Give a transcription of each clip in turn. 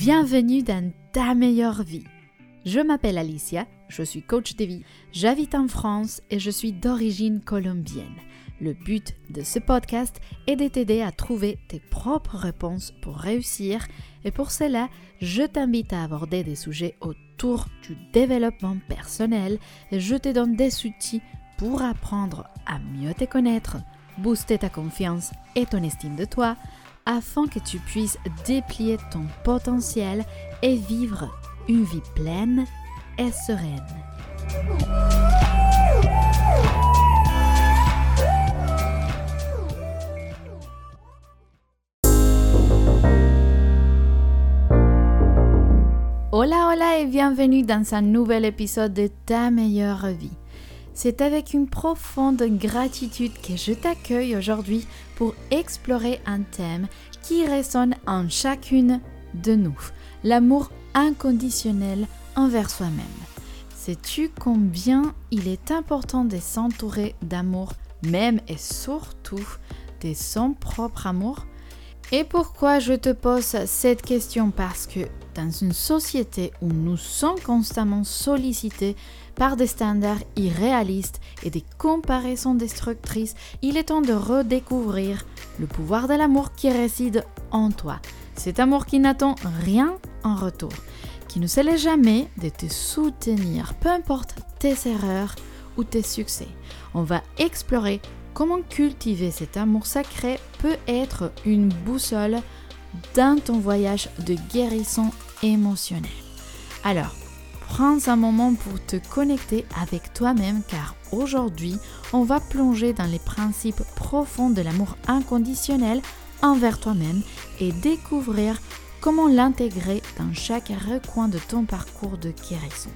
Bienvenue dans ta meilleure vie. Je m'appelle Alicia, je suis coach de vie, j'habite en France et je suis d'origine colombienne. Le but de ce podcast est de t'aider à trouver tes propres réponses pour réussir et pour cela, je t'invite à aborder des sujets autour du développement personnel et je te donne des outils pour apprendre à mieux te connaître, booster ta confiance et ton estime de toi afin que tu puisses déplier ton potentiel et vivre une vie pleine et sereine. Hola hola et bienvenue dans un nouvel épisode de Ta meilleure vie. C'est avec une profonde gratitude que je t'accueille aujourd'hui pour explorer un thème qui résonne en chacune de nous, l'amour inconditionnel envers soi-même. Sais-tu combien il est important de s'entourer d'amour, même et surtout de son propre amour? Et pourquoi je te pose cette question? Parce que dans une société où nous sommes constamment sollicités par des standards irréalistes et des comparaisons destructrices, il est temps de redécouvrir le pouvoir de l'amour qui réside en toi. Cet amour qui n'attend rien en retour, qui ne laisse jamais de te soutenir, peu importe tes erreurs ou tes succès. On va explorer comment cultiver cet amour sacré peut être une boussole dans ton voyage de guérison émotionnelle. Alors, prends un moment pour te connecter avec toi-même car aujourd'hui, on va plonger dans les principes profonds de l'amour inconditionnel envers toi-même et découvrir comment l'intégrer dans chaque recoin de ton parcours de guérison.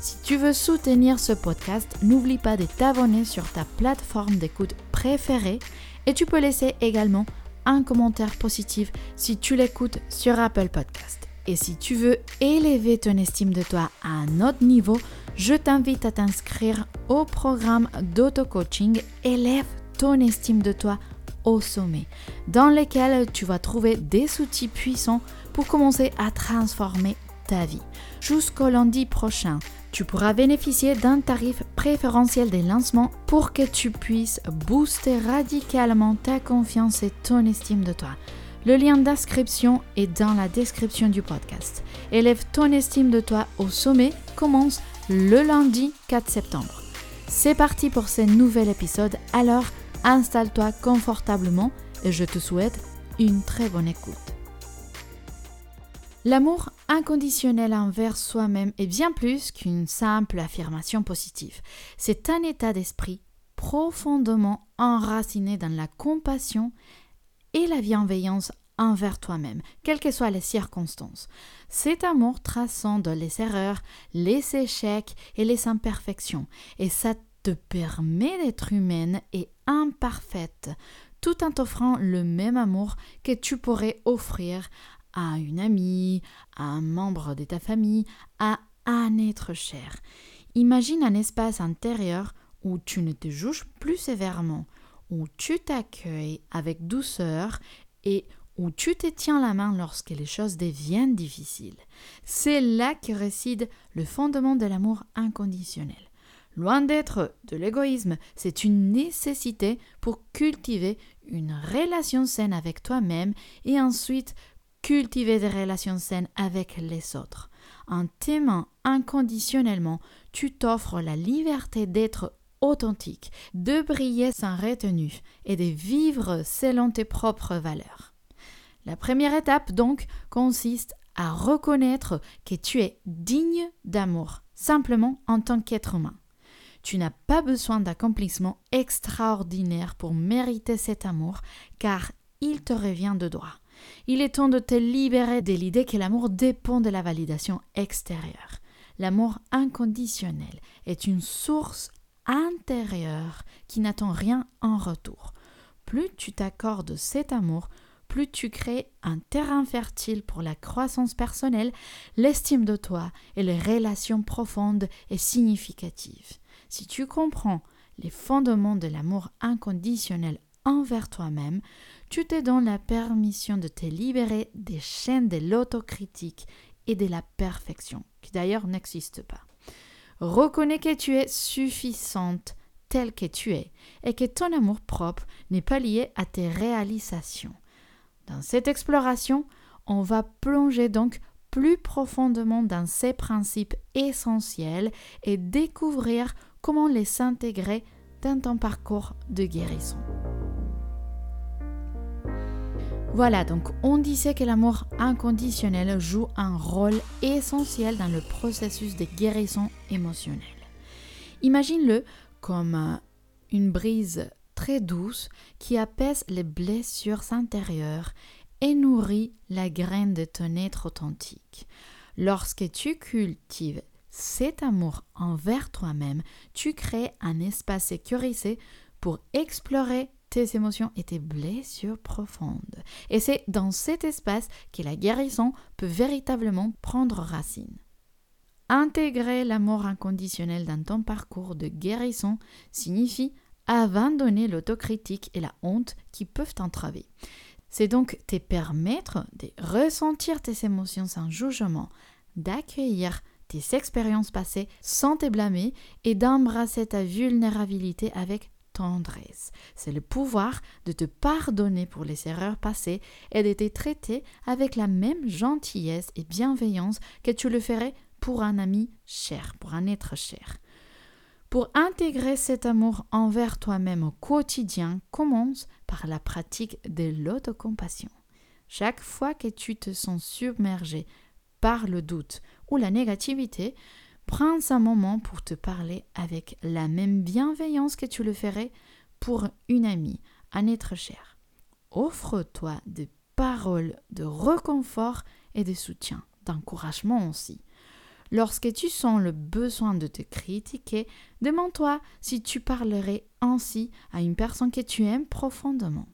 Si tu veux soutenir ce podcast, n'oublie pas de t'abonner sur ta plateforme d'écoute préférée et tu peux laisser également un commentaire positif si tu l'écoutes sur Apple Podcast. Et si tu veux élever ton estime de toi à un autre niveau, je t'invite à t'inscrire au programme d'auto-coaching Élève ton estime de toi au sommet, dans lequel tu vas trouver des outils puissants pour commencer à transformer ta vie. Jusqu'au lundi prochain, tu pourras bénéficier d'un tarif préférentiel des lancements pour que tu puisses booster radicalement ta confiance et ton estime de toi. Le lien d'inscription est dans la description du podcast. Élève ton estime de toi au sommet commence le lundi 4 septembre. C'est parti pour ce nouvel épisode, alors installe-toi confortablement et je te souhaite une très bonne écoute. L'amour inconditionnel envers soi-même est bien plus qu'une simple affirmation positive. C'est un état d'esprit profondément enraciné dans la compassion et la bienveillance envers toi-même, quelles que soient les circonstances. Cet amour transcende les erreurs, les échecs et les imperfections, et ça te permet d'être humaine et imparfaite, tout en t'offrant le même amour que tu pourrais offrir à une amie, à un membre de ta famille, à un être cher. Imagine un espace intérieur où tu ne te juges plus sévèrement, où tu t'accueilles avec douceur et où tu te tiens la main lorsque les choses deviennent difficiles. C'est là que réside le fondement de l'amour inconditionnel. Loin d'être de l'égoïsme, c'est une nécessité pour cultiver une relation saine avec toi-même et ensuite cultiver des relations saines avec les autres. En t'aimant inconditionnellement, tu t'offres la liberté d'être authentique, de briller sans retenue et de vivre selon tes propres valeurs. La première étape donc consiste à reconnaître que tu es digne d'amour, simplement en tant qu'être humain. Tu n'as pas besoin d'accomplissement extraordinaire pour mériter cet amour, car il te revient de droit. Il est temps de te libérer de l'idée que l'amour dépend de la validation extérieure. L'amour inconditionnel est une source intérieure qui n'attend rien en retour. Plus tu t'accordes cet amour, plus tu crées un terrain fertile pour la croissance personnelle, l'estime de toi et les relations profondes et significatives. Si tu comprends les fondements de l'amour inconditionnel envers toi-même, tu te donnes la permission de te libérer des chaînes de l'autocritique et de la perfection, qui d'ailleurs n'existent pas. Reconnais que tu es suffisante telle que tu es et que ton amour propre n'est pas lié à tes réalisations. Dans cette exploration, on va plonger donc plus profondément dans ces principes essentiels et découvrir comment les intégrer dans ton parcours de guérison. Voilà, donc on disait que l'amour inconditionnel joue un rôle essentiel dans le processus de guérison émotionnelle. Imagine-le comme euh, une brise très douce qui apaise les blessures intérieures et nourrit la graine de ton être authentique. Lorsque tu cultives cet amour envers toi-même, tu crées un espace sécurisé pour explorer émotions et tes blessures profondes. Et c'est dans cet espace que la guérison peut véritablement prendre racine. Intégrer l'amour inconditionnel dans ton parcours de guérison signifie abandonner l'autocritique et la honte qui peuvent t'entraver. C'est donc te permettre de ressentir tes émotions sans jugement, d'accueillir tes expériences passées sans te blâmer et d'embrasser ta vulnérabilité avec tendresse. C'est le pouvoir de te pardonner pour les erreurs passées et de te traiter avec la même gentillesse et bienveillance que tu le ferais pour un ami cher, pour un être cher. Pour intégrer cet amour envers toi-même au quotidien, commence par la pratique de l'autocompassion. Chaque fois que tu te sens submergé par le doute ou la négativité, Prends un moment pour te parler avec la même bienveillance que tu le ferais pour une amie, un être cher. Offre-toi des paroles de réconfort et de soutien, d'encouragement aussi. Lorsque tu sens le besoin de te critiquer, demande-toi si tu parlerais ainsi à une personne que tu aimes profondément.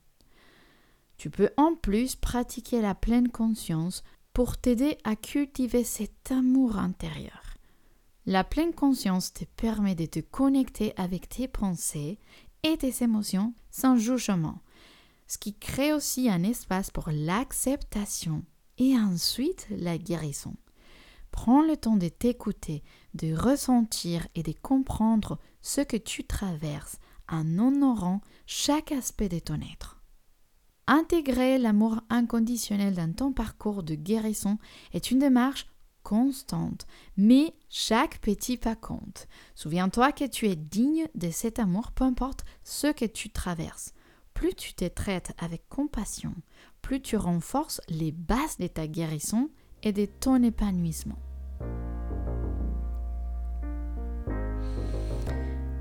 Tu peux en plus pratiquer la pleine conscience pour t'aider à cultiver cet amour intérieur. La pleine conscience te permet de te connecter avec tes pensées et tes émotions sans jugement, ce qui crée aussi un espace pour l'acceptation et ensuite la guérison. Prends le temps de t'écouter, de ressentir et de comprendre ce que tu traverses en honorant chaque aspect de ton être. Intégrer l'amour inconditionnel dans ton parcours de guérison est une démarche constante, mais chaque petit pas compte. Souviens-toi que tu es digne de cet amour, peu importe ce que tu traverses. Plus tu te traites avec compassion, plus tu renforces les bases de ta guérison et de ton épanouissement.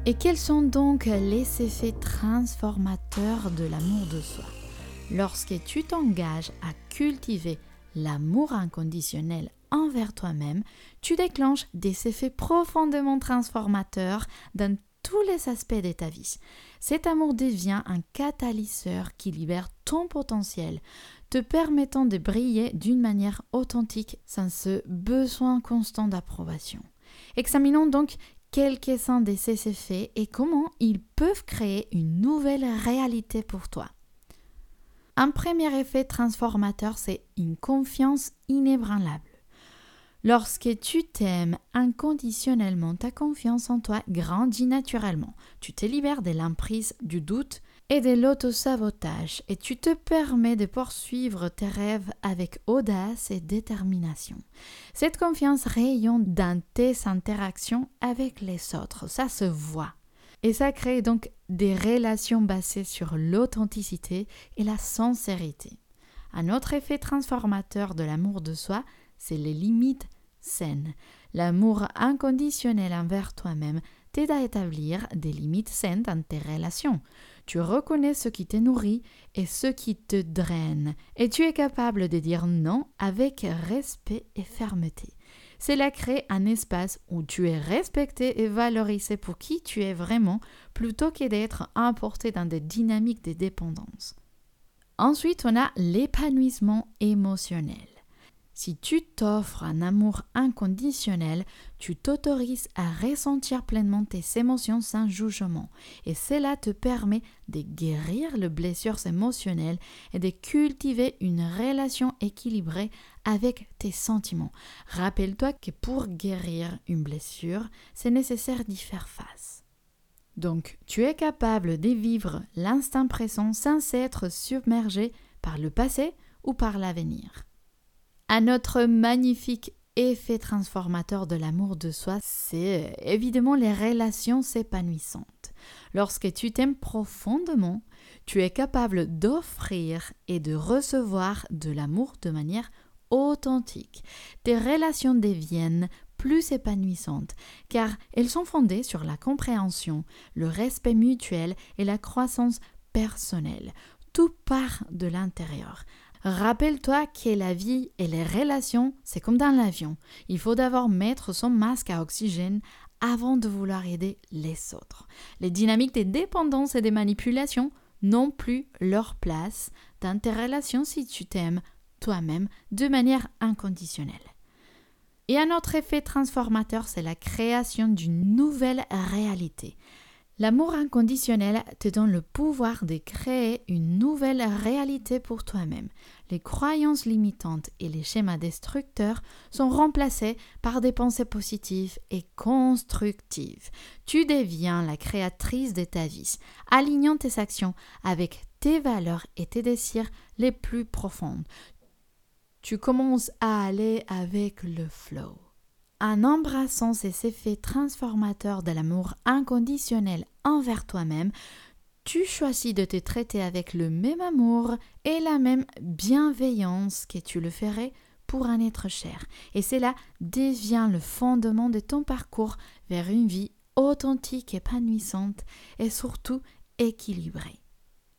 Et quels sont donc les effets transformateurs de l'amour de soi? Lorsque tu t'engages à cultiver l'amour inconditionnel envers toi-même, tu déclenches des effets profondément transformateurs dans tous les aspects de ta vie. Cet amour devient un catalyseur qui libère ton potentiel, te permettant de briller d'une manière authentique sans ce besoin constant d'approbation. Examinons donc quelques-uns de ces effets et comment ils peuvent créer une nouvelle réalité pour toi. Un premier effet transformateur, c'est une confiance inébranlable. Lorsque tu t'aimes inconditionnellement, ta confiance en toi grandit naturellement. Tu te libères de l'emprise du doute et de l'autosabotage et tu te permets de poursuivre tes rêves avec audace et détermination. Cette confiance rayonne dans tes interactions avec les autres, ça se voit. Et ça crée donc des relations basées sur l'authenticité et la sincérité. Un autre effet transformateur de l'amour de soi, c'est les limites saines. L'amour inconditionnel envers toi-même t'aide à établir des limites saines dans tes relations. Tu reconnais ce qui te nourrit et ce qui te draine, et tu es capable de dire non avec respect et fermeté. Cela crée un espace où tu es respecté et valorisé pour qui tu es vraiment, plutôt que d'être importé dans des dynamiques de dépendance. Ensuite, on a l'épanouissement émotionnel. Si tu t'offres un amour inconditionnel, tu t'autorises à ressentir pleinement tes émotions sans jugement. Et cela te permet de guérir les blessures émotionnelles et de cultiver une relation équilibrée avec tes sentiments. Rappelle-toi que pour guérir une blessure, c'est nécessaire d'y faire face. Donc, tu es capable de vivre l'instant présent sans être submergé par le passé ou par l'avenir. Un autre magnifique effet transformateur de l'amour de soi, c'est évidemment les relations s'épanouissantes. Lorsque tu t'aimes profondément, tu es capable d'offrir et de recevoir de l'amour de manière authentique. Tes relations deviennent plus épanouissantes car elles sont fondées sur la compréhension, le respect mutuel et la croissance personnelle. Tout part de l'intérieur. Rappelle-toi que la vie et les relations, c'est comme dans l'avion. Il faut d'abord mettre son masque à oxygène avant de vouloir aider les autres. Les dynamiques des dépendances et des manipulations n'ont plus leur place dans tes relations si tu t'aimes toi-même de manière inconditionnelle. Et un autre effet transformateur, c'est la création d'une nouvelle réalité. L'amour inconditionnel te donne le pouvoir de créer une nouvelle réalité pour toi-même. Les croyances limitantes et les schémas destructeurs sont remplacés par des pensées positives et constructives. Tu deviens la créatrice de ta vie, alignant tes actions avec tes valeurs et tes désirs les plus profonds. Tu commences à aller avec le flow. En embrassant ces effets transformateurs de l'amour inconditionnel envers toi-même, tu choisis de te traiter avec le même amour et la même bienveillance que tu le ferais pour un être cher. Et cela devient le fondement de ton parcours vers une vie authentique, épanouissante et surtout équilibrée.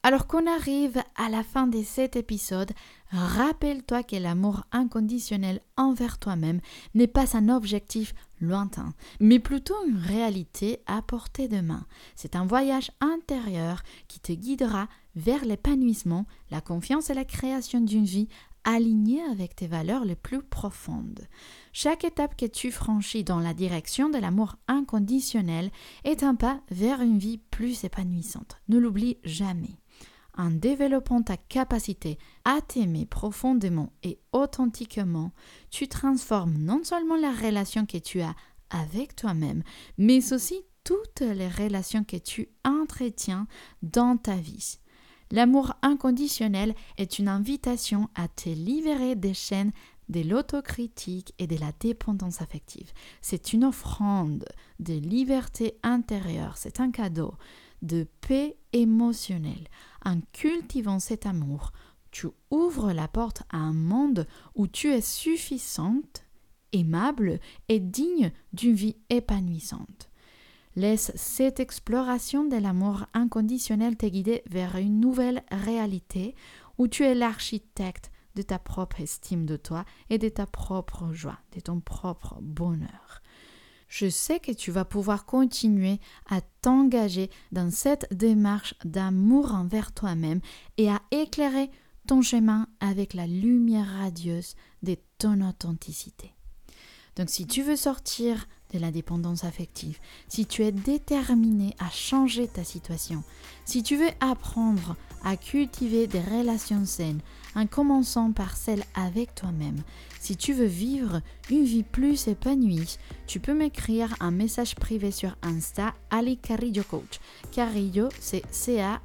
Alors qu'on arrive à la fin de cet épisode, rappelle-toi que l'amour inconditionnel envers toi-même n'est pas un objectif lointain, mais plutôt une réalité à portée de main. C'est un voyage intérieur qui te guidera vers l'épanouissement, la confiance et la création d'une vie alignée avec tes valeurs les plus profondes. Chaque étape que tu franchis dans la direction de l'amour inconditionnel est un pas vers une vie plus épanouissante. Ne l'oublie jamais en développant ta capacité à t'aimer profondément et authentiquement, tu transformes non seulement la relation que tu as avec toi-même, mais aussi toutes les relations que tu entretiens dans ta vie. L'amour inconditionnel est une invitation à te libérer des chaînes de l'autocritique et de la dépendance affective. C'est une offrande de liberté intérieure, c'est un cadeau de paix émotionnelle. En cultivant cet amour, tu ouvres la porte à un monde où tu es suffisante, aimable et digne d'une vie épanouissante. Laisse cette exploration de l'amour inconditionnel te guider vers une nouvelle réalité où tu es l'architecte de ta propre estime de toi et de ta propre joie, de ton propre bonheur je sais que tu vas pouvoir continuer à t'engager dans cette démarche d'amour envers toi-même et à éclairer ton chemin avec la lumière radieuse de ton authenticité. Donc si tu veux sortir de la dépendance affective, si tu es déterminé à changer ta situation, si tu veux apprendre à cultiver des relations saines, en commençant par celle avec toi-même. Si tu veux vivre une vie plus épanouie, tu peux m'écrire un message privé sur Insta Ali Carillo Coach. Carillo, c'est C-A-R-R-I-L-O.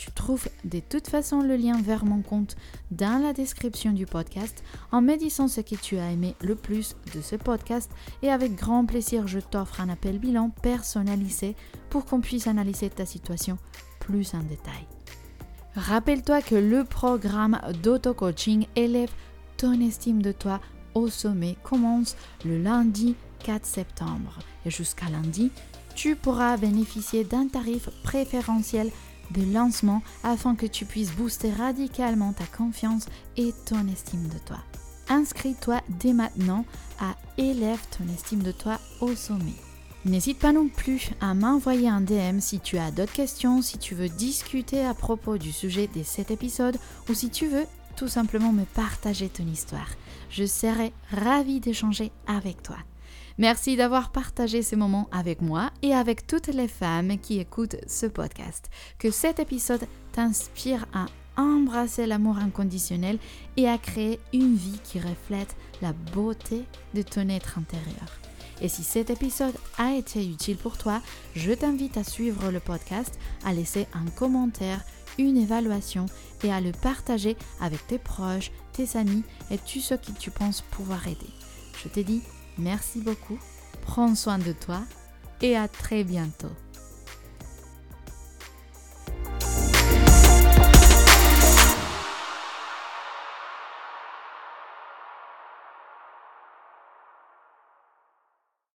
Tu trouves de toute façon le lien vers mon compte dans la description du podcast en me disant ce que tu as aimé le plus de ce podcast et avec grand plaisir je t'offre un appel bilan personnalisé pour qu'on puisse analyser ta situation plus en détail. Rappelle-toi que le programme d'auto-coaching élève ton estime de toi au sommet commence le lundi 4 septembre et jusqu'à lundi, tu pourras bénéficier d'un tarif préférentiel de lancement afin que tu puisses booster radicalement ta confiance et ton estime de toi. Inscris-toi dès maintenant à Élève ton estime de toi au sommet. N'hésite pas non plus à m'envoyer un DM si tu as d'autres questions, si tu veux discuter à propos du sujet de cet épisode ou si tu veux tout simplement me partager ton histoire. Je serai ravie d'échanger avec toi. Merci d'avoir partagé ce moment avec moi et avec toutes les femmes qui écoutent ce podcast. Que cet épisode t'inspire à embrasser l'amour inconditionnel et à créer une vie qui reflète la beauté de ton être intérieur. Et si cet épisode a été utile pour toi, je t'invite à suivre le podcast, à laisser un commentaire, une évaluation et à le partager avec tes proches, tes amis et tous ceux qui tu penses pouvoir aider. Je te dis merci beaucoup, prends soin de toi et à très bientôt.